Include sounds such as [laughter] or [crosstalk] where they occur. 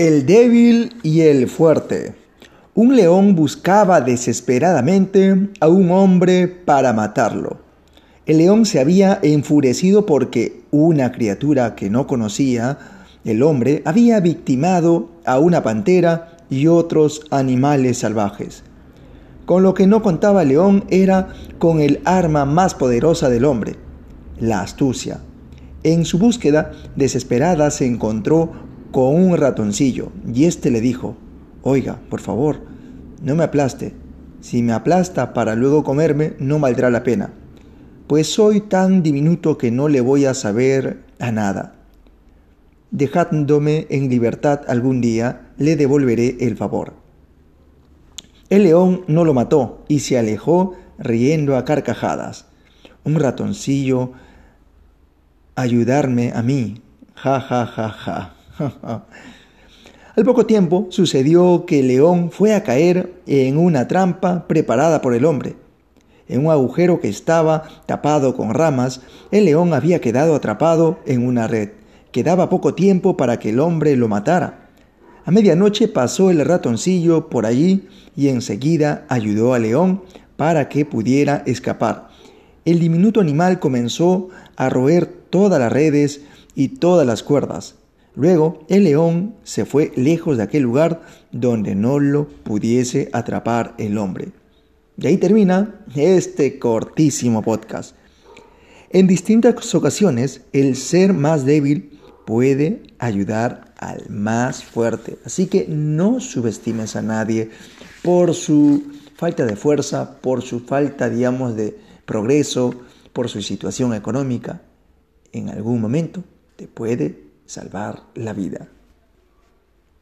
El débil y el fuerte. Un león buscaba desesperadamente a un hombre para matarlo. El león se había enfurecido porque una criatura que no conocía, el hombre, había victimado a una pantera y otros animales salvajes. Con lo que no contaba el león era con el arma más poderosa del hombre, la astucia. En su búsqueda desesperada se encontró con un ratoncillo y éste le dijo, Oiga, por favor, no me aplaste. Si me aplasta para luego comerme, no valdrá la pena, pues soy tan diminuto que no le voy a saber a nada. Dejándome en libertad algún día, le devolveré el favor. El león no lo mató y se alejó riendo a carcajadas. Un ratoncillo ayudarme a mí. Ja, ja, ja, ja. [laughs] Al poco tiempo sucedió que león fue a caer en una trampa preparada por el hombre. En un agujero que estaba tapado con ramas, el león había quedado atrapado en una red. Quedaba poco tiempo para que el hombre lo matara. A medianoche pasó el ratoncillo por allí y enseguida ayudó al león para que pudiera escapar. El diminuto animal comenzó a roer todas las redes y todas las cuerdas. Luego el león se fue lejos de aquel lugar donde no lo pudiese atrapar el hombre. Y ahí termina este cortísimo podcast. En distintas ocasiones el ser más débil puede ayudar al más fuerte. Así que no subestimes a nadie por su falta de fuerza, por su falta, digamos, de progreso, por su situación económica. En algún momento te puede salvar la vida.